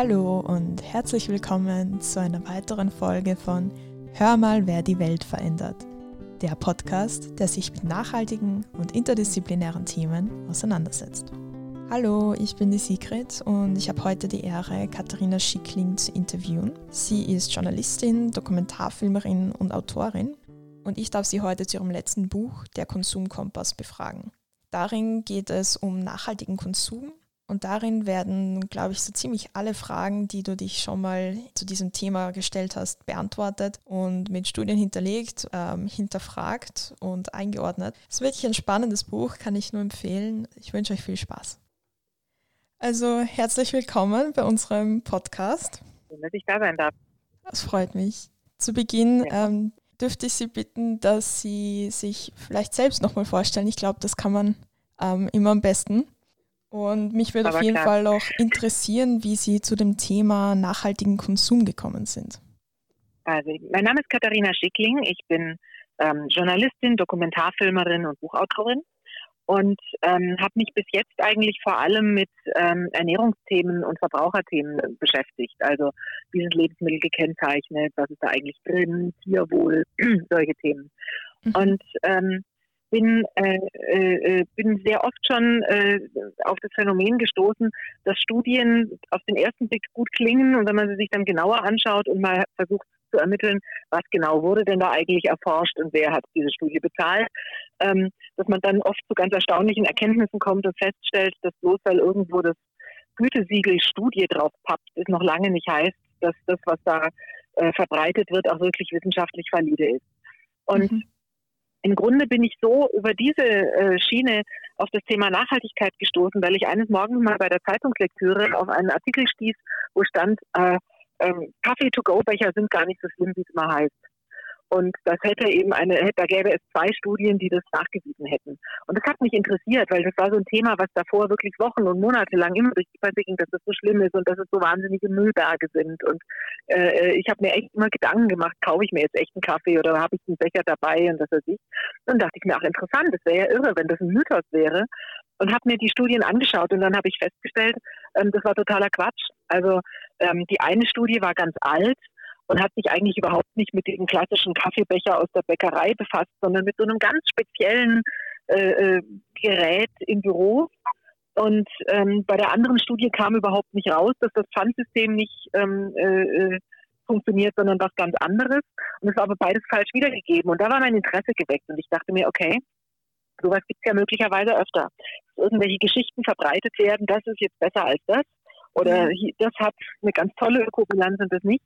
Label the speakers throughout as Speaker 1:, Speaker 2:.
Speaker 1: Hallo und herzlich willkommen zu einer weiteren Folge von Hör mal, wer die Welt verändert. Der Podcast, der sich mit nachhaltigen und interdisziplinären Themen auseinandersetzt. Hallo, ich bin die Sigrid und ich habe heute die Ehre, Katharina Schickling zu interviewen. Sie ist Journalistin, Dokumentarfilmerin und Autorin und ich darf sie heute zu ihrem letzten Buch, Der Konsumkompass, befragen. Darin geht es um nachhaltigen Konsum und darin werden, glaube ich, so ziemlich alle Fragen, die du dich schon mal zu diesem Thema gestellt hast, beantwortet und mit Studien hinterlegt, ähm, hinterfragt und eingeordnet. Es ist wirklich ein spannendes Buch, kann ich nur empfehlen. Ich wünsche euch viel Spaß. Also herzlich willkommen bei unserem Podcast.
Speaker 2: Schön, dass ich da sein darf.
Speaker 1: Das freut mich. Zu Beginn ja. ähm, dürfte ich Sie bitten, dass Sie sich vielleicht selbst nochmal vorstellen. Ich glaube, das kann man ähm, immer am besten. Und mich würde auf jeden klar. Fall auch interessieren, wie Sie zu dem Thema nachhaltigen Konsum gekommen sind.
Speaker 2: Also, mein Name ist Katharina Schickling. Ich bin ähm, Journalistin, Dokumentarfilmerin und Buchautorin und ähm, habe mich bis jetzt eigentlich vor allem mit ähm, Ernährungsthemen und Verbraucherthemen beschäftigt. Also wie sind Lebensmittel gekennzeichnet, was ist da eigentlich drin, Tierwohl, solche Themen. Mhm. Und ähm, bin, äh, äh, bin sehr oft schon äh, auf das Phänomen gestoßen, dass Studien auf den ersten Blick gut klingen und wenn man sie sich dann genauer anschaut und mal versucht zu ermitteln, was genau wurde denn da eigentlich erforscht und wer hat diese Studie bezahlt, ähm, dass man dann oft zu ganz erstaunlichen Erkenntnissen kommt und feststellt, dass bloß weil irgendwo das Gütesiegel Studie drauf pappt, ist noch lange nicht heißt, dass das, was da äh, verbreitet wird, auch wirklich wissenschaftlich valide ist. Und mhm im Grunde bin ich so über diese äh, Schiene auf das Thema Nachhaltigkeit gestoßen, weil ich eines Morgens mal bei der Zeitungslektüre auf einen Artikel stieß, wo stand, äh, äh, Kaffee-to-go-Becher sind gar nicht so schlimm, wie es immer heißt. Und das hätte eben eine, da gäbe es zwei Studien, die das nachgewiesen hätten. Und das hat mich interessiert, weil das war so ein Thema, was davor wirklich Wochen und Monate lang immer durch die Presse ging, dass das so schlimm ist und dass es so wahnsinnige Müllberge sind. Und äh, ich habe mir echt immer Gedanken gemacht, kaufe ich mir jetzt echt einen Kaffee oder habe ich einen Becher dabei und das weiß ich. Und dachte ich mir, ach interessant, das wäre ja irre, wenn das ein Mythos wäre. Und habe mir die Studien angeschaut und dann habe ich festgestellt, ähm, das war totaler Quatsch. Also ähm, die eine Studie war ganz alt und hat sich eigentlich überhaupt nicht mit diesem klassischen Kaffeebecher aus der Bäckerei befasst, sondern mit so einem ganz speziellen äh, äh, Gerät im Büro. Und ähm, bei der anderen Studie kam überhaupt nicht raus, dass das Pfandsystem nicht ähm, äh, äh funktioniert, sondern was ganz anderes. Und es war aber beides falsch wiedergegeben. Und da war mein Interesse geweckt. Und ich dachte mir, okay, sowas gibt es ja möglicherweise öfter. Dass irgendwelche Geschichten verbreitet werden, das ist jetzt besser als das. Oder mhm. das hat eine ganz tolle Ökobilanz und das nicht.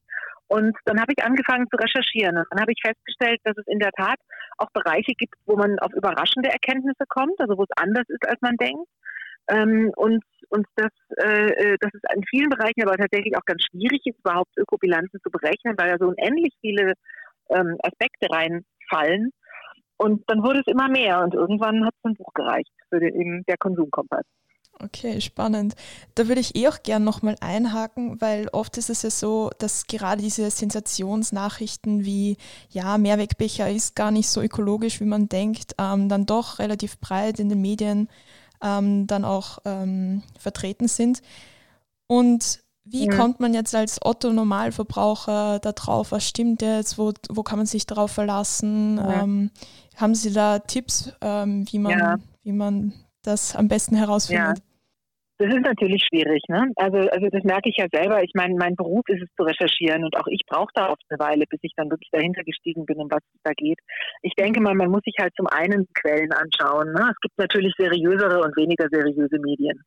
Speaker 2: Und dann habe ich angefangen zu recherchieren. Und dann habe ich festgestellt, dass es in der Tat auch Bereiche gibt, wo man auf überraschende Erkenntnisse kommt, also wo es anders ist, als man denkt. Ähm, und und dass, äh, äh, dass es in vielen Bereichen aber tatsächlich auch ganz schwierig ist, überhaupt Ökobilanzen zu berechnen, weil da so unendlich viele ähm, Aspekte reinfallen. Und dann wurde es immer mehr und irgendwann hat es ein Buch gereicht für den, der Konsumkompass.
Speaker 1: Okay, spannend. Da würde ich eh auch gern nochmal einhaken, weil oft ist es ja so, dass gerade diese Sensationsnachrichten wie, ja, Mehrwegbecher ist gar nicht so ökologisch, wie man denkt, ähm, dann doch relativ breit in den Medien ähm, dann auch ähm, vertreten sind. Und wie ja. kommt man jetzt als Otto-Normalverbraucher da drauf? Was stimmt jetzt? Wo, wo kann man sich darauf verlassen? Ja. Ähm, haben Sie da Tipps, ähm, wie, man, ja. wie man das am besten herausfindet?
Speaker 2: Das ist natürlich schwierig, ne? Also, also das merke ich ja selber. Ich meine, mein Beruf ist es zu recherchieren und auch ich brauche da oft eine Weile, bis ich dann wirklich dahinter gestiegen bin, um was es da geht. Ich denke mal, man muss sich halt zum einen Quellen anschauen. Ne? Es gibt natürlich seriösere und weniger seriöse Medien.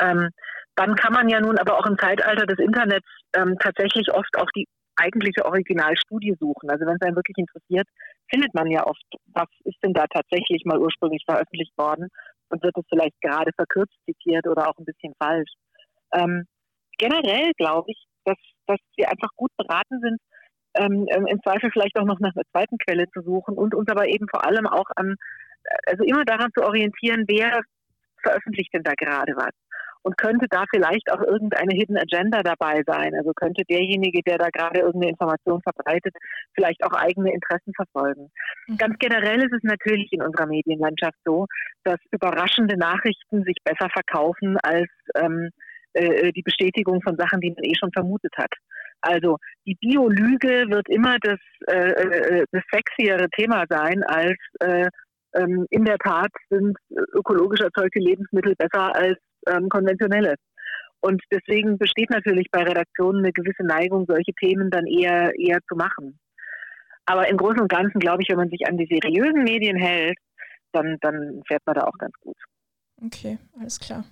Speaker 2: Ähm, dann kann man ja nun aber auch im Zeitalter des Internets ähm, tatsächlich oft auch die eigentliche Originalstudie suchen. Also wenn es einen wirklich interessiert, findet man ja oft, was ist denn da tatsächlich mal ursprünglich veröffentlicht worden und wird es vielleicht gerade verkürzt zitiert oder auch ein bisschen falsch. Ähm, generell glaube ich, dass, dass wir einfach gut beraten sind, ähm, ähm, im Zweifel vielleicht auch noch nach einer zweiten Quelle zu suchen und uns aber eben vor allem auch an, also immer daran zu orientieren, wer veröffentlicht denn da gerade was und könnte da vielleicht auch irgendeine Hidden Agenda dabei sein. Also könnte derjenige, der da gerade irgendeine Information verbreitet, vielleicht auch eigene Interessen verfolgen. Mhm. Ganz generell ist es natürlich in unserer Medienlandschaft so, dass überraschende Nachrichten sich besser verkaufen als ähm, äh, die Bestätigung von Sachen, die man eh schon vermutet hat. Also die Biolüge wird immer das, äh, äh das sexiere Thema sein als äh, ähm, in der Tat sind ökologisch erzeugte Lebensmittel besser als ähm, konventionelle. Und deswegen besteht natürlich bei Redaktionen eine gewisse Neigung, solche Themen dann eher, eher zu machen. Aber im Großen und Ganzen glaube ich, wenn man sich an die seriösen Medien hält, dann, dann fährt man da auch ganz gut.
Speaker 1: Okay, alles klar.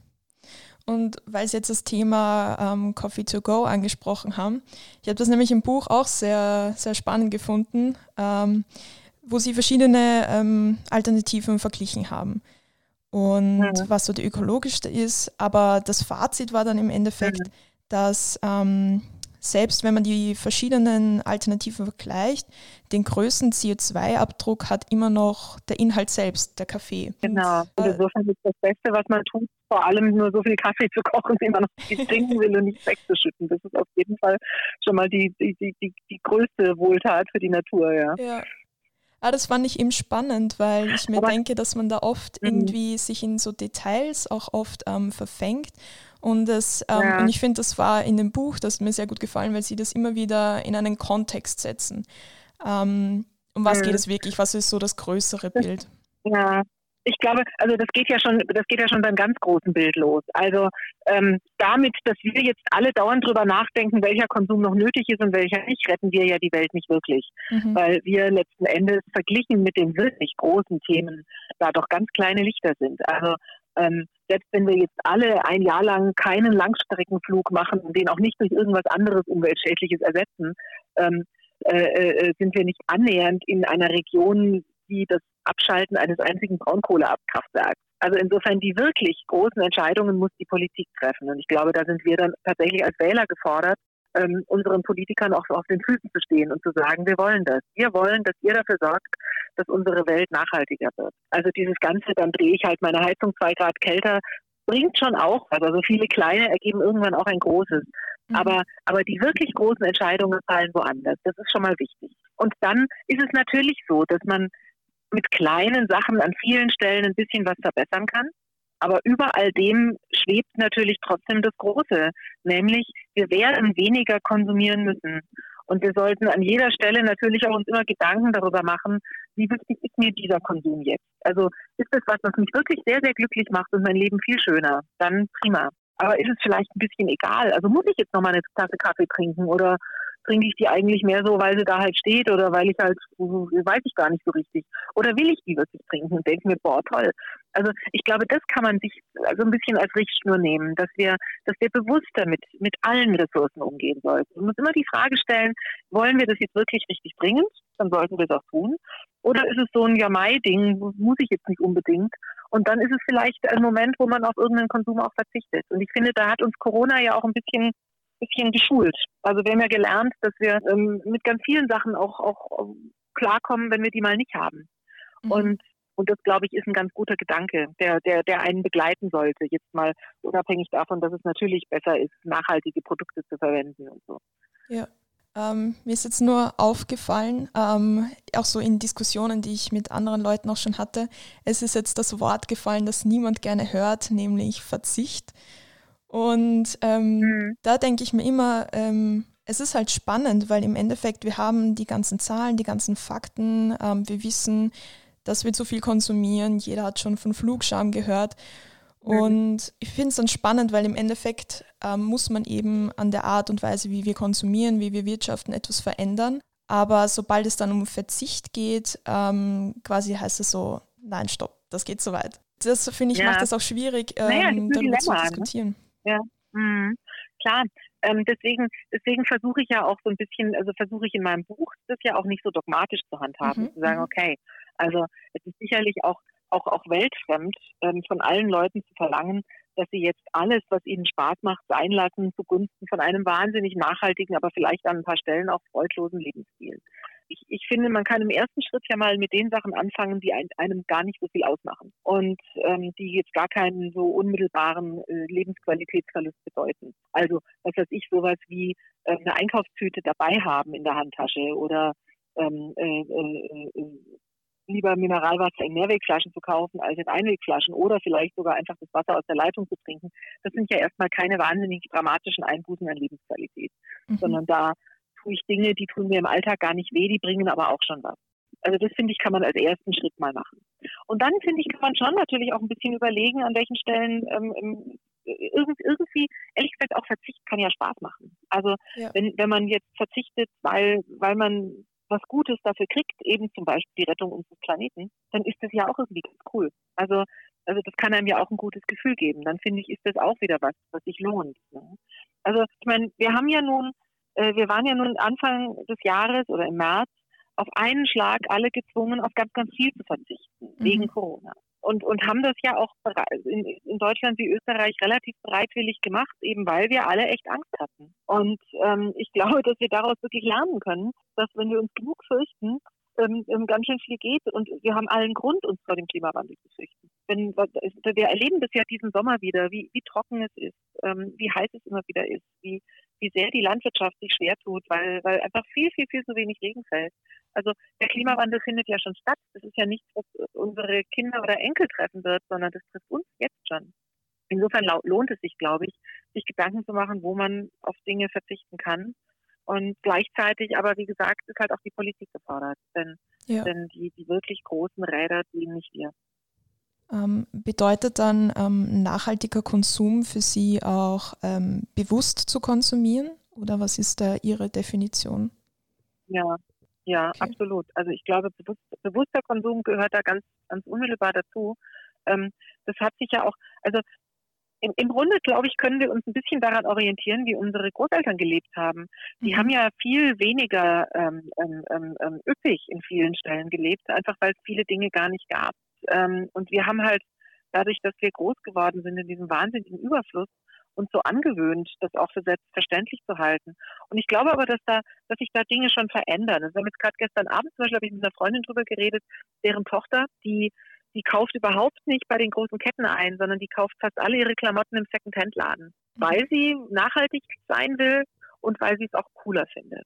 Speaker 1: Und weil Sie jetzt das Thema ähm, Coffee to Go angesprochen haben, ich habe das nämlich im Buch auch sehr, sehr spannend gefunden, ähm, wo Sie verschiedene ähm, Alternativen verglichen haben. Und mhm. was so die ökologischste ist, aber das Fazit war dann im Endeffekt, mhm. dass ähm, selbst wenn man die verschiedenen Alternativen vergleicht, den größten CO2-Abdruck hat immer noch der Inhalt selbst, der Kaffee.
Speaker 2: Genau. Und äh, insofern ist das Beste, was man tut, vor allem nur so viel Kaffee zu kochen, wie man noch viel trinken will und nicht wegzuschütten. Das ist auf jeden Fall schon mal die, die, die, die, die größte Wohltat für die Natur, ja.
Speaker 1: ja. Ah, das fand ich eben spannend, weil ich mir Aber, denke, dass man da oft mhm. irgendwie sich in so Details auch oft ähm, verfängt und, das, ähm, ja. und ich finde, das war in dem Buch, das mir sehr gut gefallen, weil sie das immer wieder in einen Kontext setzen. Ähm, um was mhm. geht es wirklich? Was ist so das größere Bild?
Speaker 2: Ja, ich glaube, also das geht ja schon, das geht ja schon beim ganz großen Bild los. Also ähm, damit, dass wir jetzt alle dauernd drüber nachdenken, welcher Konsum noch nötig ist und welcher nicht, retten wir ja die Welt nicht wirklich, mhm. weil wir letzten Endes verglichen mit den wirklich großen Themen da doch ganz kleine Lichter sind. Also ähm, selbst wenn wir jetzt alle ein Jahr lang keinen Langstreckenflug machen und den auch nicht durch irgendwas anderes Umweltschädliches ersetzen, ähm, äh, äh, sind wir nicht annähernd in einer Region wie das Abschalten eines einzigen Braunkohlekraftwerks. Also insofern die wirklich großen Entscheidungen muss die Politik treffen. Und ich glaube, da sind wir dann tatsächlich als Wähler gefordert, ähm, unseren Politikern auch auf den Füßen zu stehen und zu sagen, wir wollen das. Wir wollen, dass ihr dafür sorgt, dass unsere Welt nachhaltiger wird. Also dieses Ganze, dann drehe ich halt meine Heizung zwei Grad kälter, bringt schon auch was. Also viele kleine ergeben irgendwann auch ein großes. Mhm. Aber, aber die wirklich großen Entscheidungen fallen woanders. Das ist schon mal wichtig. Und dann ist es natürlich so, dass man mit kleinen Sachen an vielen Stellen ein bisschen was verbessern kann. Aber über all dem schwebt natürlich trotzdem das Große, nämlich wir werden weniger konsumieren müssen. Und wir sollten an jeder Stelle natürlich auch uns immer Gedanken darüber machen, wie wichtig ist mir dieser Konsum jetzt? Also ist es was, was mich wirklich sehr, sehr glücklich macht und mein Leben viel schöner? Dann prima. Aber ist es vielleicht ein bisschen egal? Also muss ich jetzt nochmal eine Tasse Kaffee trinken oder trinke ich die eigentlich mehr so, weil sie da halt steht oder weil ich halt, weiß ich gar nicht so richtig. Oder will ich die wirklich trinken und denke mir, boah, toll. Also ich glaube, das kann man sich also ein bisschen als Richtschnur nehmen, dass wir, dass wir bewusster mit, mit allen Ressourcen umgehen sollten. Wir müssen immer die Frage stellen, wollen wir das jetzt wirklich richtig dringend? Dann sollten wir das tun. Oder ist es so ein Ja-Mai-Ding, muss ich jetzt nicht unbedingt? Und dann ist es vielleicht ein Moment, wo man auf irgendeinen Konsum auch verzichtet. Und ich finde, da hat uns Corona ja auch ein bisschen bisschen geschult. Also wir haben ja gelernt, dass wir ähm, mit ganz vielen Sachen auch, auch klarkommen, wenn wir die mal nicht haben. Mhm. Und und das, glaube ich, ist ein ganz guter Gedanke, der, der, der einen begleiten sollte, jetzt mal unabhängig davon, dass es natürlich besser ist, nachhaltige Produkte zu verwenden und so.
Speaker 1: Ja. Ähm, mir ist jetzt nur aufgefallen, ähm, auch so in Diskussionen, die ich mit anderen Leuten auch schon hatte, es ist jetzt das Wort gefallen, das niemand gerne hört, nämlich Verzicht. Und ähm, mhm. da denke ich mir immer, ähm, es ist halt spannend, weil im Endeffekt wir haben die ganzen Zahlen, die ganzen Fakten, ähm, wir wissen, dass wir zu viel konsumieren, jeder hat schon von Flugscham gehört. Mhm. Und ich finde es dann spannend, weil im Endeffekt ähm, muss man eben an der Art und Weise, wie wir konsumieren, wie wir wirtschaften, etwas verändern. Aber sobald es dann um Verzicht geht, ähm, quasi heißt es so, nein, stopp, das geht zu weit. Das finde ich, ja. macht das auch schwierig, ähm, naja, darüber Dilemma, zu ne? diskutieren. Ne?
Speaker 2: Ja, mhm. klar. Ähm, deswegen, deswegen versuche ich ja auch so ein bisschen, also versuche ich in meinem Buch das ja auch nicht so dogmatisch zu handhaben, mhm. zu sagen, mhm. okay, also es ist sicherlich auch auch auch weltfremd ähm, von allen Leuten zu verlangen, dass sie jetzt alles, was ihnen Spaß macht, sein lassen zugunsten von einem wahnsinnig nachhaltigen, aber vielleicht an ein paar Stellen auch freudlosen Lebensstil ich, ich finde, man kann im ersten Schritt ja mal mit den Sachen anfangen, die einem gar nicht so viel ausmachen und ähm, die jetzt gar keinen so unmittelbaren äh, Lebensqualitätsverlust bedeuten. Also was weiß ich, sowas wie äh, eine Einkaufstüte dabei haben in der Handtasche oder ähm, äh, äh, äh lieber Mineralwasser in Mehrwegflaschen zu kaufen als in Einwegflaschen oder vielleicht sogar einfach das Wasser aus der Leitung zu trinken. Das sind ja erstmal keine wahnsinnig dramatischen Einbußen an Lebensqualität, mhm. sondern da tue ich Dinge, die tun mir im Alltag gar nicht weh, die bringen aber auch schon was. Also das finde ich, kann man als ersten Schritt mal machen. Und dann finde ich, kann man schon natürlich auch ein bisschen überlegen, an welchen Stellen ähm, irgendwie, ehrlich gesagt, auch Verzicht kann ja Spaß machen. Also ja. wenn, wenn man jetzt verzichtet, weil, weil man was Gutes dafür kriegt, eben zum Beispiel die Rettung unseres Planeten, dann ist das ja auch irgendwie ganz cool. Also, also das kann einem ja auch ein gutes Gefühl geben. Dann finde ich, ist das auch wieder was, was sich lohnt. Ne? Also ich meine, wir haben ja nun, äh, wir waren ja nun Anfang des Jahres oder im März auf einen Schlag alle gezwungen, auf ganz, ganz viel zu verzichten, mhm. wegen Corona. Und, und haben das ja auch in, in, Deutschland wie Österreich relativ bereitwillig gemacht, eben weil wir alle echt Angst hatten. Und ähm, ich glaube, dass wir daraus wirklich lernen können, dass wenn wir uns genug fürchten, ähm, ähm, ganz schön viel geht und wir haben allen Grund, uns vor dem Klimawandel zu fürchten. Wenn, wir erleben das ja diesen Sommer wieder, wie, wie trocken es ist, ähm, wie heiß es immer wieder ist, wie, wie sehr die Landwirtschaft sich schwer tut, weil, weil einfach viel, viel, viel zu wenig Regen fällt. Also der Klimawandel findet ja schon statt. Das ist ja nichts, was unsere Kinder oder Enkel treffen wird, sondern das trifft uns jetzt schon. Insofern lohnt es sich, glaube ich, sich Gedanken zu machen, wo man auf Dinge verzichten kann. Und gleichzeitig, aber wie gesagt, ist halt auch die Politik gefordert. Denn, ja. denn die, die wirklich großen Räder dienen nicht wir.
Speaker 1: Ähm, bedeutet dann ähm, nachhaltiger Konsum für Sie auch ähm, bewusst zu konsumieren? Oder was ist da Ihre Definition?
Speaker 2: Ja, ja, okay. absolut. Also ich glaube, bewusst, bewusster Konsum gehört da ganz, ganz unmittelbar dazu. Das hat sich ja auch, also im, im Grunde, glaube ich, können wir uns ein bisschen daran orientieren, wie unsere Großeltern gelebt haben. Die mhm. haben ja viel weniger ähm, ähm, ähm üppig in vielen Stellen gelebt, einfach weil es viele Dinge gar nicht gab. Ähm, und wir haben halt dadurch, dass wir groß geworden sind in diesem wahnsinnigen Überfluss, uns so angewöhnt, das auch für selbstverständlich zu halten. Und ich glaube aber, dass da, dass sich da Dinge schon verändern. Also wir haben jetzt gerade gestern Abend zum Beispiel habe ich mit einer Freundin drüber geredet, deren Tochter, die die kauft überhaupt nicht bei den großen Ketten ein, sondern die kauft fast alle ihre Klamotten im Second-Hand-Laden, mhm. weil sie nachhaltig sein will und weil sie es auch cooler findet.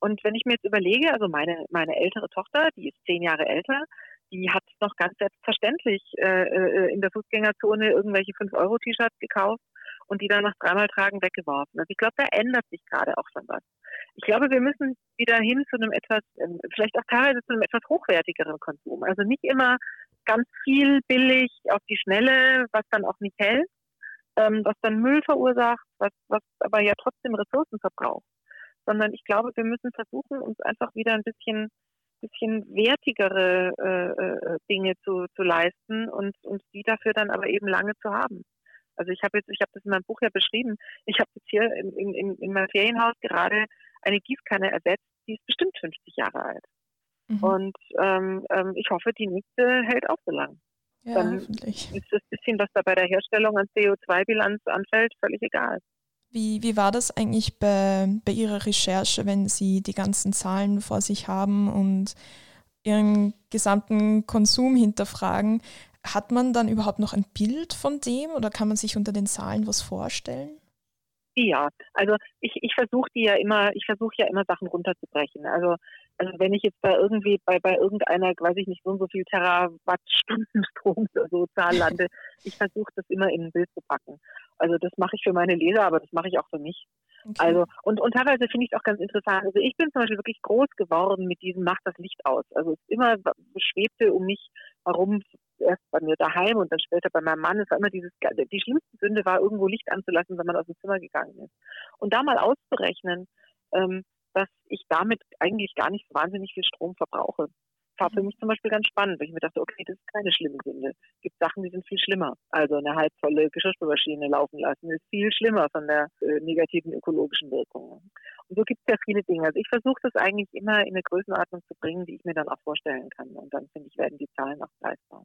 Speaker 2: Und wenn ich mir jetzt überlege, also meine, meine ältere Tochter, die ist zehn Jahre älter, die hat noch ganz selbstverständlich äh, äh in der Fußgängerzone irgendwelche 5-Euro-T-Shirts gekauft und die dann nach dreimal Tragen weggeworfen. Also ich glaube, da ändert sich gerade auch schon was. Ich glaube, wir müssen wieder hin zu einem etwas, ähm, vielleicht auch teilweise zu einem etwas hochwertigeren Konsum. Also nicht immer ganz viel billig auf die Schnelle, was dann auch nicht hält, ähm, was dann Müll verursacht, was, was aber ja trotzdem Ressourcen verbraucht. Sondern ich glaube, wir müssen versuchen, uns einfach wieder ein bisschen bisschen wertigere äh, äh, Dinge zu, zu leisten und, und die dafür dann aber eben lange zu haben. Also ich habe jetzt, ich habe das in meinem Buch ja beschrieben, ich habe jetzt hier in, in, in meinem Ferienhaus gerade eine Gießkanne ersetzt, die ist bestimmt 50 Jahre alt. Mhm. Und ähm, ähm, ich hoffe, die nächste hält auch so lang.
Speaker 1: Ja, Dann hoffentlich.
Speaker 2: ist das bisschen, was da bei der Herstellung an CO2-Bilanz anfällt, völlig egal.
Speaker 1: Wie, wie war das eigentlich bei, bei Ihrer Recherche, wenn Sie die ganzen Zahlen vor sich haben und Ihren gesamten Konsum hinterfragen? Hat man dann überhaupt noch ein Bild von dem oder kann man sich unter den Zahlen was vorstellen?
Speaker 2: Ja, also ich, ich versuche ja immer, ich versuche ja immer Sachen runterzubrechen. Also also wenn ich jetzt da irgendwie bei, bei irgendeiner, weiß ich nicht, so und so viel Terawattstunden Strom oder so Zahl lande, ich versuche das immer in ein Bild zu packen. Also das mache ich für meine Leser, aber das mache ich auch für mich. Okay. Also und, und teilweise finde ich es auch ganz interessant. Also ich bin zum Beispiel wirklich groß geworden mit diesem Macht das Licht aus. Also es immer schwebte um mich warum erst bei mir daheim und dann später bei meinem Mann. Es war immer dieses, die schlimmste Sünde war, irgendwo Licht anzulassen, wenn man aus dem Zimmer gegangen ist. Und da mal auszurechnen, ähm, dass ich damit eigentlich gar nicht so wahnsinnig viel Strom verbrauche. War für mhm. mich zum Beispiel ganz spannend, weil ich mir dachte, okay, das ist keine schlimme Sünde. Es gibt Sachen, die sind viel schlimmer. Also eine halbvolle Geschirrspülmaschine laufen lassen ist viel schlimmer von der äh, negativen ökologischen Wirkung. Und so gibt es ja viele Dinge. Also ich versuche das eigentlich immer in eine Größenordnung zu bringen, die ich mir dann auch vorstellen kann. Und dann finde ich, werden die Zahlen auch greifbar.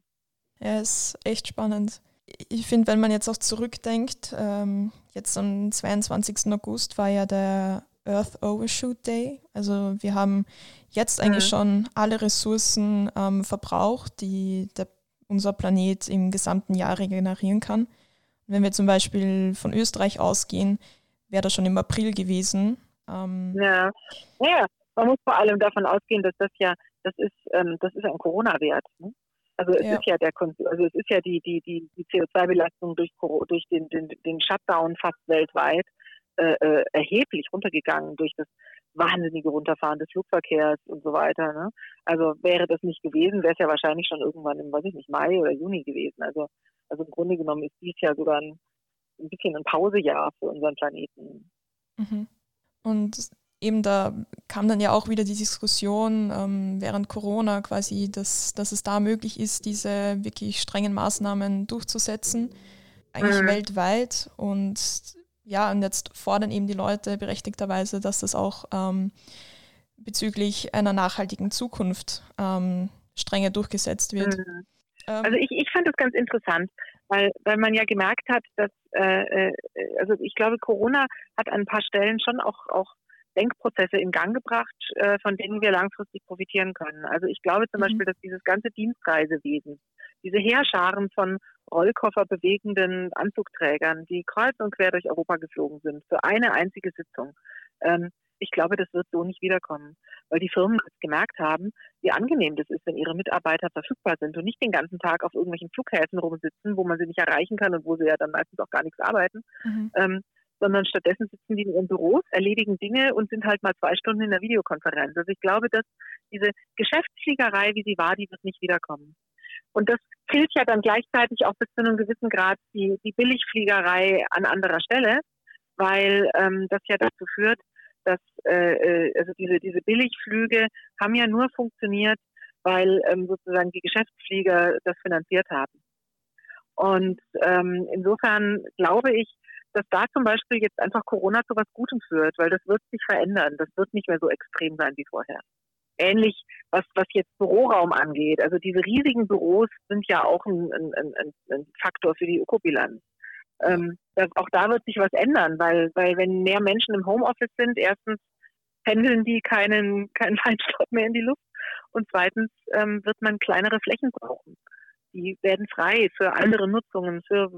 Speaker 1: Ja, ist echt spannend. Ich finde, wenn man jetzt auch zurückdenkt, ähm, jetzt am 22. August war ja der Earth Overshoot Day. Also wir haben jetzt eigentlich mhm. schon alle Ressourcen ähm, verbraucht, die der, unser Planet im gesamten Jahr regenerieren kann. Wenn wir zum Beispiel von Österreich ausgehen, wäre das schon im April gewesen.
Speaker 2: Ähm, ja. ja, man muss vor allem davon ausgehen, dass das ja das ist, ähm, das ist ein Corona-Wert. Ne? Also es ja. ist ja der also es ist ja die, die, die, die CO2-Belastung durch, durch den, den, den Shutdown fast weltweit äh, äh, erheblich runtergegangen durch das wahnsinnige Runterfahren des Flugverkehrs und so weiter. Ne? Also wäre das nicht gewesen, wäre es ja wahrscheinlich schon irgendwann im, weiß ich nicht, Mai oder Juni gewesen. Also, also im Grunde genommen ist dies ja sogar ein, ein bisschen ein Pausejahr für unseren Planeten.
Speaker 1: Mhm. Und eben da kam dann ja auch wieder die Diskussion ähm, während Corona quasi, dass, dass es da möglich ist, diese wirklich strengen Maßnahmen durchzusetzen, eigentlich mhm. weltweit. Und ja, und jetzt fordern eben die Leute berechtigterweise, dass das auch ähm, bezüglich einer nachhaltigen Zukunft ähm, strenger durchgesetzt wird. Mhm.
Speaker 2: Ähm, also ich, ich fand das ganz interessant, weil, weil man ja gemerkt hat, dass, äh, äh, also ich glaube, Corona hat an ein paar Stellen schon auch, auch Denkprozesse in Gang gebracht, äh, von denen wir langfristig profitieren können. Also ich glaube zum mhm. Beispiel, dass dieses ganze Dienstreisewesen, diese Heerscharen von Rollkoffer bewegenden Anzugträgern, die kreuz und quer durch Europa geflogen sind, für eine einzige Sitzung. Ähm, ich glaube, das wird so nicht wiederkommen, weil die Firmen gemerkt haben, wie angenehm das ist, wenn ihre Mitarbeiter verfügbar sind und nicht den ganzen Tag auf irgendwelchen Flughäfen rumsitzen, wo man sie nicht erreichen kann und wo sie ja dann meistens auch gar nichts arbeiten, mhm. ähm, sondern stattdessen sitzen die in ihren Büros, erledigen Dinge und sind halt mal zwei Stunden in der Videokonferenz. Also ich glaube, dass diese Geschäftsfliegerei, wie sie war, die wird nicht wiederkommen. Und das killt ja dann gleichzeitig auch bis zu einem gewissen Grad die, die Billigfliegerei an anderer Stelle, weil ähm, das ja dazu führt, dass äh, äh, also diese, diese Billigflüge haben ja nur funktioniert, weil ähm, sozusagen die Geschäftsflieger das finanziert haben. Und ähm, insofern glaube ich, dass da zum Beispiel jetzt einfach Corona zu was Gutem führt, weil das wird sich verändern. Das wird nicht mehr so extrem sein wie vorher ähnlich, was, was jetzt Büroraum angeht. Also diese riesigen Büros sind ja auch ein, ein, ein, ein Faktor für die Ökobilanz. Ähm, das, auch da wird sich was ändern, weil, weil wenn mehr Menschen im Homeoffice sind, erstens pendeln die keinen, keinen Feinstaub mehr in die Luft und zweitens ähm, wird man kleinere Flächen brauchen. Die werden frei für andere Nutzungen, für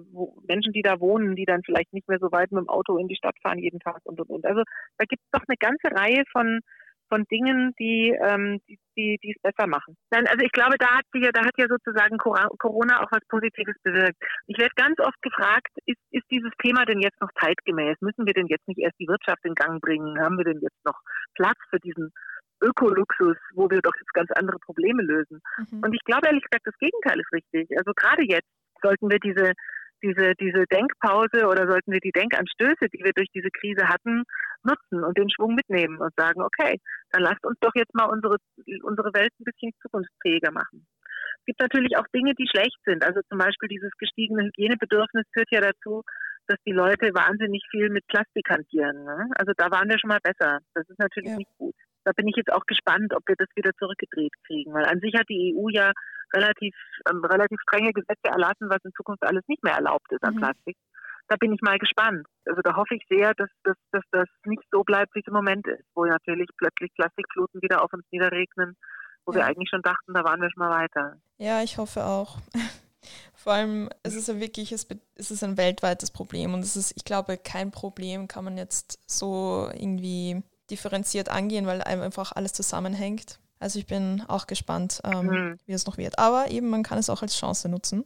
Speaker 2: Menschen, die da wohnen, die dann vielleicht nicht mehr so weit mit dem Auto in die Stadt fahren jeden Tag und und und. Also da gibt es doch eine ganze Reihe von von Dingen, die, ähm, die, die, die es besser machen. Nein, also ich glaube, da hat, die, da hat ja sozusagen Corona auch was Positives bewirkt. Ich werde ganz oft gefragt, ist, ist dieses Thema denn jetzt noch zeitgemäß? Müssen wir denn jetzt nicht erst die Wirtschaft in Gang bringen? Haben wir denn jetzt noch Platz für diesen Ökoluxus, wo wir doch jetzt ganz andere Probleme lösen? Mhm. Und ich glaube ehrlich gesagt, das Gegenteil ist richtig. Also gerade jetzt sollten wir diese diese, diese Denkpause oder sollten wir die Denkanstöße, die wir durch diese Krise hatten, nutzen und den Schwung mitnehmen und sagen, okay, dann lasst uns doch jetzt mal unsere, unsere Welt ein bisschen zukunftsfähiger machen. Es gibt natürlich auch Dinge, die schlecht sind. Also zum Beispiel dieses gestiegene Hygienebedürfnis führt ja dazu, dass die Leute wahnsinnig viel mit Plastik hantieren. Ne? Also da waren wir schon mal besser. Das ist natürlich ja. nicht gut. Da bin ich jetzt auch gespannt, ob wir das wieder zurückgedreht kriegen, weil an sich hat die EU ja relativ, ähm, relativ strenge Gesetze erlassen, was in Zukunft alles nicht mehr erlaubt ist an mhm. Plastik. Da bin ich mal gespannt. Also da hoffe ich sehr, dass, dass, dass das nicht so bleibt, wie es im Moment ist, wo natürlich plötzlich Plastikfluten wieder auf uns niederregnen, wo ja. wir eigentlich schon dachten, da waren wir schon mal weiter.
Speaker 1: Ja, ich hoffe auch. Vor allem, es ist ja wirklich, es, ist ein weltweites Problem und es ist, ich glaube, kein Problem kann man jetzt so irgendwie differenziert angehen, weil einfach alles zusammenhängt. Also ich bin auch gespannt, ähm, mhm. wie es noch wird. Aber eben, man kann es auch als Chance nutzen.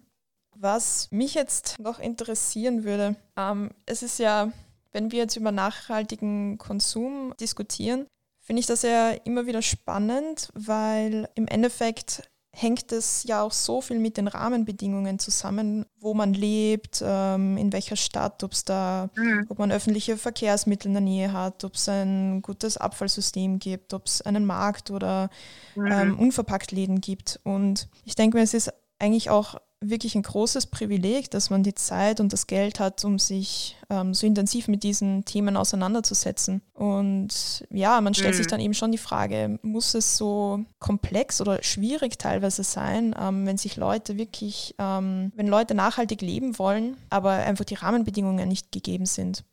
Speaker 1: Was mich jetzt noch interessieren würde, ähm, es ist ja, wenn wir jetzt über nachhaltigen Konsum diskutieren, finde ich das ja immer wieder spannend, weil im Endeffekt hängt es ja auch so viel mit den Rahmenbedingungen zusammen, wo man lebt, ähm, in welcher Stadt, ob es da, mhm. ob man öffentliche Verkehrsmittel in der Nähe hat, ob es ein gutes Abfallsystem gibt, ob es einen Markt oder mhm. ähm, unverpackt Läden gibt. Und ich denke mir, es ist eigentlich auch wirklich ein großes Privileg, dass man die Zeit und das Geld hat, um sich ähm, so intensiv mit diesen Themen auseinanderzusetzen. Und ja, man stellt mhm. sich dann eben schon die Frage, muss es so komplex oder schwierig teilweise sein, ähm, wenn sich Leute wirklich, ähm, wenn Leute nachhaltig leben wollen, aber einfach die Rahmenbedingungen nicht gegeben sind?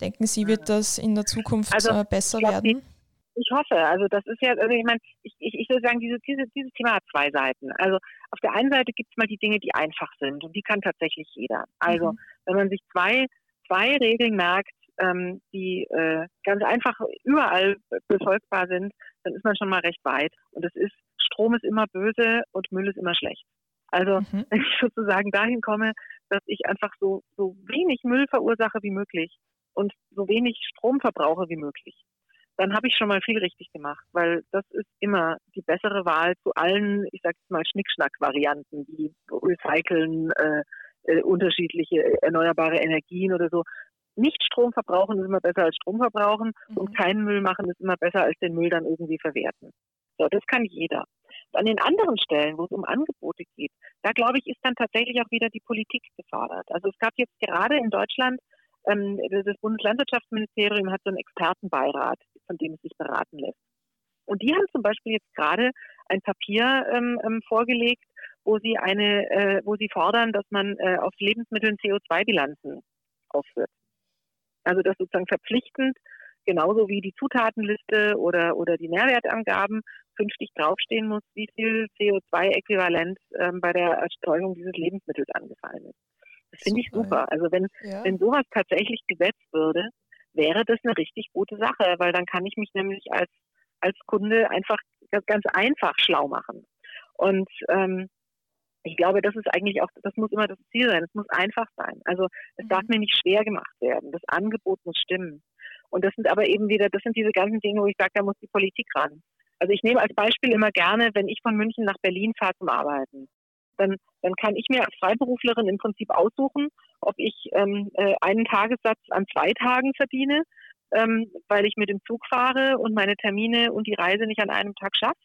Speaker 1: Denken Sie, wird das in der Zukunft also, äh, besser werden?
Speaker 2: Ich hoffe. Also das ist ja, also ich meine, ich, ich, ich würde sagen, diese, diese, dieses Thema hat zwei Seiten. Also auf der einen Seite gibt es mal die Dinge, die einfach sind und die kann tatsächlich jeder. Also mhm. wenn man sich zwei, zwei Regeln merkt, ähm, die äh, ganz einfach überall befolgbar sind, dann ist man schon mal recht weit. Und das ist Strom ist immer böse und Müll ist immer schlecht. Also mhm. wenn ich sozusagen dahin komme, dass ich einfach so, so wenig Müll verursache wie möglich und so wenig Strom verbrauche wie möglich, dann habe ich schon mal viel richtig gemacht, weil das ist immer die bessere Wahl zu allen, ich sage jetzt mal Schnickschnack-Varianten, wie Recyceln, äh, äh, unterschiedliche erneuerbare Energien oder so. Nicht Strom verbrauchen ist immer besser als Strom verbrauchen mhm. und keinen Müll machen ist immer besser als den Müll dann irgendwie verwerten. So, das kann jeder. An den anderen Stellen, wo es um Angebote geht, da glaube ich, ist dann tatsächlich auch wieder die Politik gefordert. Also es gab jetzt gerade in Deutschland, das Bundeslandwirtschaftsministerium hat so einen Expertenbeirat, von dem es sich beraten lässt. Und die haben zum Beispiel jetzt gerade ein Papier ähm, ähm vorgelegt, wo sie eine, äh, wo sie fordern, dass man äh, auf Lebensmitteln CO2-Bilanzen aufführt. Also das sozusagen verpflichtend, genauso wie die Zutatenliste oder, oder die Nährwertangaben künftig draufstehen muss, wie viel CO2-Äquivalent ähm, bei der Erzeugung dieses Lebensmittels angefallen ist. Das finde ich super. Also wenn, ja. wenn sowas tatsächlich gesetzt würde, wäre das eine richtig gute Sache, weil dann kann ich mich nämlich als, als Kunde einfach ganz einfach schlau machen. Und ähm, ich glaube, das ist eigentlich auch, das muss immer das Ziel sein. Es muss einfach sein. Also es mhm. darf mir nicht schwer gemacht werden. Das Angebot muss stimmen. Und das sind aber eben wieder, das sind diese ganzen Dinge, wo ich sage, da muss die Politik ran. Also ich nehme als Beispiel immer gerne, wenn ich von München nach Berlin fahre zum Arbeiten, dann, dann kann ich mir als Freiberuflerin im Prinzip aussuchen, ob ich ähm, äh, einen Tagessatz an zwei Tagen verdiene, ähm, weil ich mit dem Zug fahre und meine Termine und die Reise nicht an einem Tag schaffe,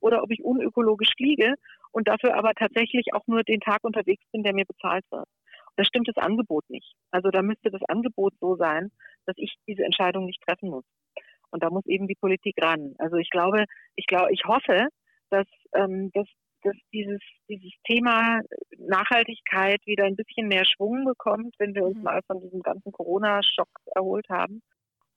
Speaker 2: oder ob ich unökologisch fliege und dafür aber tatsächlich auch nur den Tag unterwegs bin, der mir bezahlt wird. Da stimmt das Angebot nicht. Also da müsste das Angebot so sein, dass ich diese Entscheidung nicht treffen muss. Und da muss eben die Politik ran. Also ich glaube, ich glaube, ich hoffe, dass, ähm, dass, dass dieses, dieses Thema Nachhaltigkeit wieder ein bisschen mehr Schwung bekommt, wenn wir uns mhm. mal von diesem ganzen Corona-Schock erholt haben.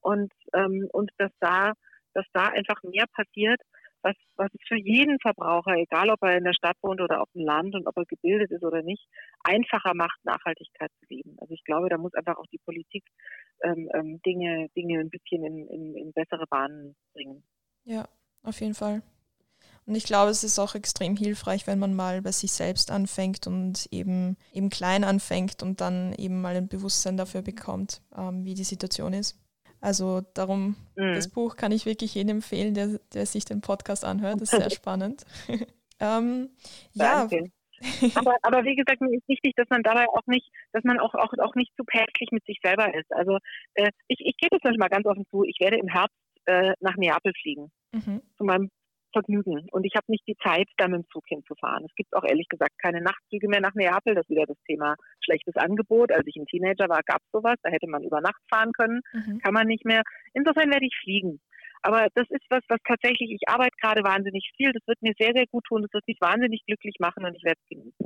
Speaker 2: Und, ähm, und dass da, dass da einfach mehr passiert, was, was für jeden Verbraucher, egal ob er in der Stadt wohnt oder auf dem Land und ob er gebildet ist oder nicht, einfacher macht, Nachhaltigkeit zu leben. Also ich glaube, da muss einfach auch die Politik ähm, ähm, Dinge, Dinge ein bisschen in, in, in bessere Bahnen bringen.
Speaker 1: Ja, auf jeden Fall. Und ich glaube, es ist auch extrem hilfreich, wenn man mal bei sich selbst anfängt und eben, eben klein anfängt und dann eben mal ein Bewusstsein dafür bekommt, ähm, wie die Situation ist. Also darum, mhm. das Buch kann ich wirklich jedem empfehlen, der, der sich den Podcast anhört. Das ist sehr spannend. ähm,
Speaker 2: ja. aber, aber wie gesagt, mir ist wichtig, dass man dabei auch nicht, dass man auch, auch, auch nicht zu päpstlich mit sich selber ist. Also äh, ich, ich gebe es mal ganz offen zu, ich werde im Herbst äh, nach Neapel fliegen. Mhm. Zu meinem Vergnügen. Und ich habe nicht die Zeit, da mit dem Zug hinzufahren. Es gibt auch ehrlich gesagt keine Nachtzüge mehr nach Neapel. Das ist wieder das Thema schlechtes Angebot. Als ich ein Teenager war, gab es sowas. Da hätte man über Nacht fahren können. Mhm. Kann man nicht mehr. Insofern werde ich fliegen. Aber das ist was, was tatsächlich, ich arbeite gerade wahnsinnig viel. Das wird mir sehr, sehr gut tun. Das wird mich wahnsinnig glücklich machen und ich werde es genießen.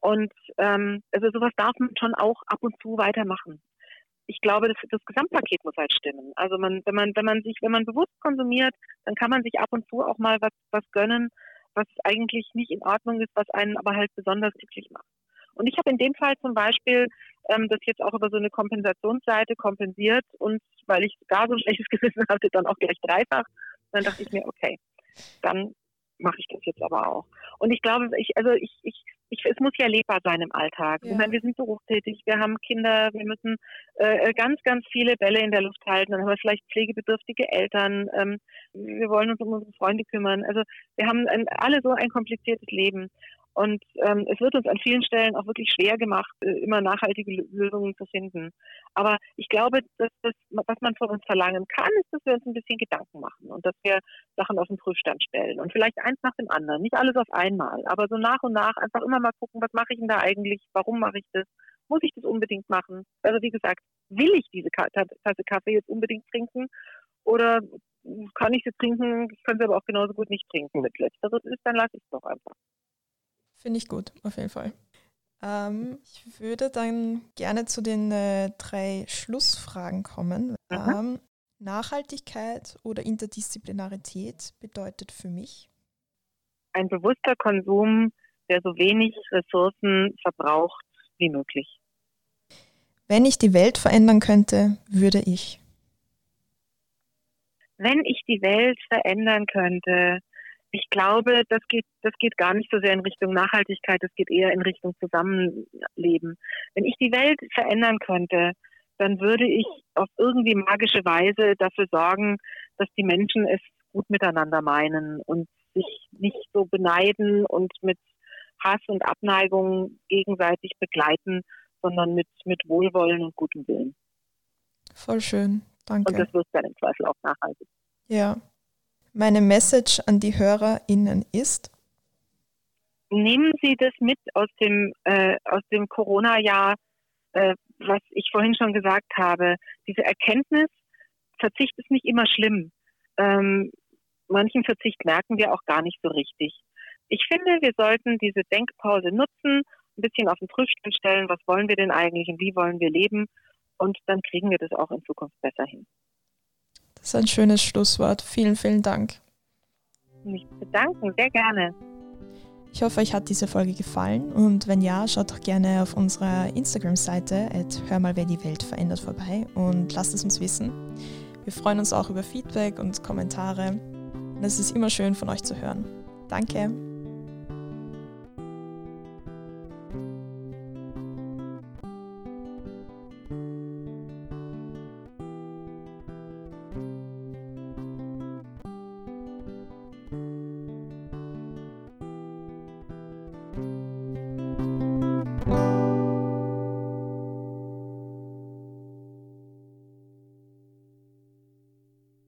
Speaker 2: Und ähm, also sowas darf man schon auch ab und zu weitermachen ich glaube, das, das Gesamtpaket muss halt stimmen. Also man, wenn man, wenn man sich, wenn man bewusst konsumiert, dann kann man sich ab und zu auch mal was, was gönnen, was eigentlich nicht in Ordnung ist, was einen aber halt besonders glücklich macht. Und ich habe in dem Fall zum Beispiel ähm, das jetzt auch über so eine Kompensationsseite kompensiert und weil ich gar so ein schlechtes Gewissen hatte, dann auch gleich dreifach. Dann dachte ich mir, okay, dann mache ich das jetzt aber auch. Und ich glaube, ich, also ich, ich, ich, es muss ja lebbar sein im Alltag. Ja. Ich meine, wir sind berufstätig, wir haben Kinder, wir müssen äh, äh, ganz, ganz viele Bälle in der Luft halten. Dann haben wir vielleicht pflegebedürftige Eltern. Ähm, wir wollen uns um unsere Freunde kümmern. Also wir haben ein, alle so ein kompliziertes Leben. Und ähm, es wird uns an vielen Stellen auch wirklich schwer gemacht, äh, immer nachhaltige Lösungen zu finden. Aber ich glaube, dass das, was man von uns verlangen kann, ist, dass wir uns ein bisschen Gedanken machen und dass wir Sachen auf den Prüfstand stellen. Und vielleicht eins nach dem anderen. Nicht alles auf einmal, aber so nach und nach einfach immer mal gucken, was mache ich denn da eigentlich? Warum mache ich das? Muss ich das unbedingt machen? Also wie gesagt, will ich diese Tasse Kaffee jetzt unbedingt trinken? Oder kann ich sie trinken? Ich kann sie aber auch genauso gut nicht trinken mit Letzteres ist, dann lasse ich es doch einfach.
Speaker 1: Finde ich gut, auf jeden Fall. Ähm, ich würde dann gerne zu den äh, drei Schlussfragen kommen. Mhm. Ähm, Nachhaltigkeit oder Interdisziplinarität bedeutet für mich?
Speaker 2: Ein bewusster Konsum, der so wenig Ressourcen verbraucht wie möglich.
Speaker 1: Wenn ich die Welt verändern könnte, würde ich?
Speaker 2: Wenn ich die Welt verändern könnte, ich glaube, das geht, das geht gar nicht so sehr in Richtung Nachhaltigkeit, das geht eher in Richtung Zusammenleben. Wenn ich die Welt verändern könnte, dann würde ich auf irgendwie magische Weise dafür sorgen, dass die Menschen es gut miteinander meinen und sich nicht so beneiden und mit Hass und Abneigung gegenseitig begleiten, sondern mit, mit Wohlwollen und gutem Willen.
Speaker 1: Voll schön, danke.
Speaker 2: Und das wird dann im Zweifel auch nachhaltig.
Speaker 1: Ja. Meine Message an die HörerInnen ist?
Speaker 2: Nehmen Sie das mit aus dem, äh, dem Corona-Jahr, äh, was ich vorhin schon gesagt habe. Diese Erkenntnis, Verzicht ist nicht immer schlimm. Ähm, manchen Verzicht merken wir auch gar nicht so richtig. Ich finde, wir sollten diese Denkpause nutzen, ein bisschen auf den Prüfstand stellen, was wollen wir denn eigentlich und wie wollen wir leben und dann kriegen wir das auch in Zukunft besser hin.
Speaker 1: Das ist ein schönes Schlusswort. Vielen, vielen Dank.
Speaker 2: Mich bedanken, sehr gerne.
Speaker 1: Ich hoffe, euch hat diese Folge gefallen und wenn ja, schaut doch gerne auf unserer Instagram-Seite Hör mal, wer die Welt verändert vorbei und lasst es uns wissen. Wir freuen uns auch über Feedback und Kommentare und es ist immer schön von euch zu hören. Danke.